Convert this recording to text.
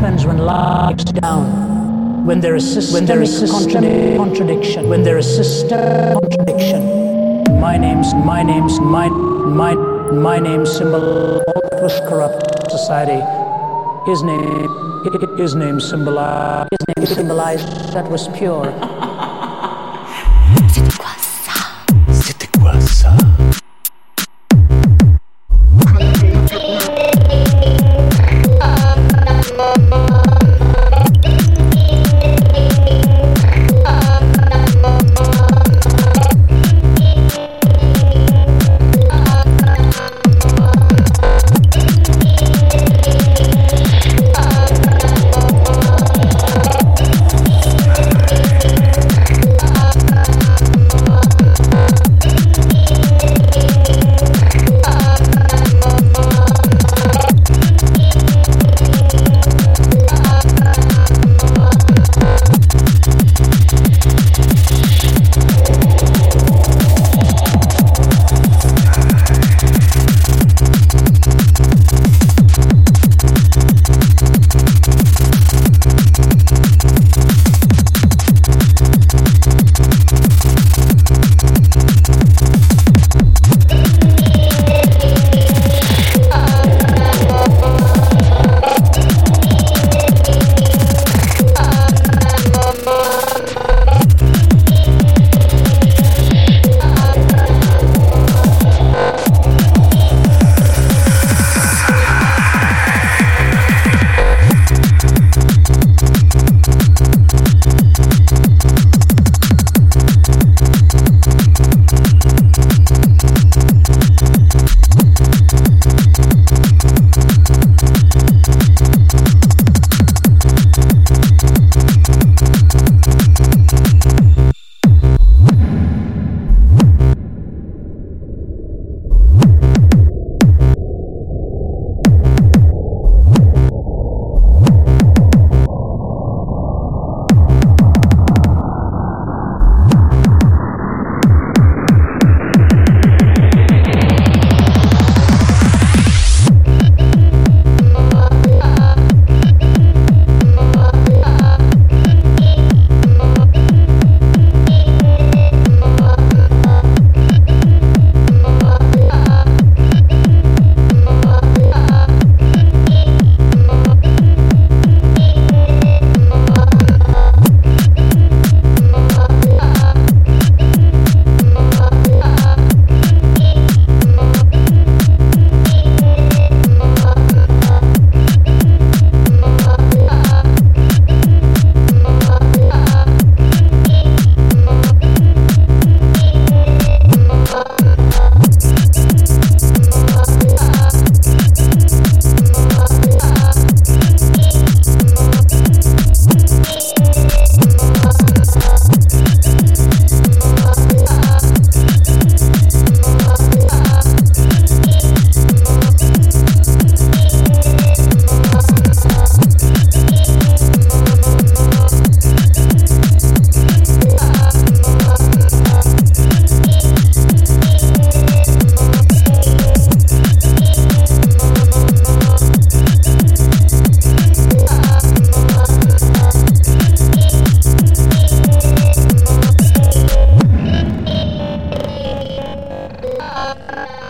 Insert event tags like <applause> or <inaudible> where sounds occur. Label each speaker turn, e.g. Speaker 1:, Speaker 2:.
Speaker 1: happens when life down. When there is systemic, when there is systemic contradiction. When there is systemic contradiction. My name's my name's my my my name symbol was corrupt society. His name his name symbolized his name symbolized that was pure you. <laughs>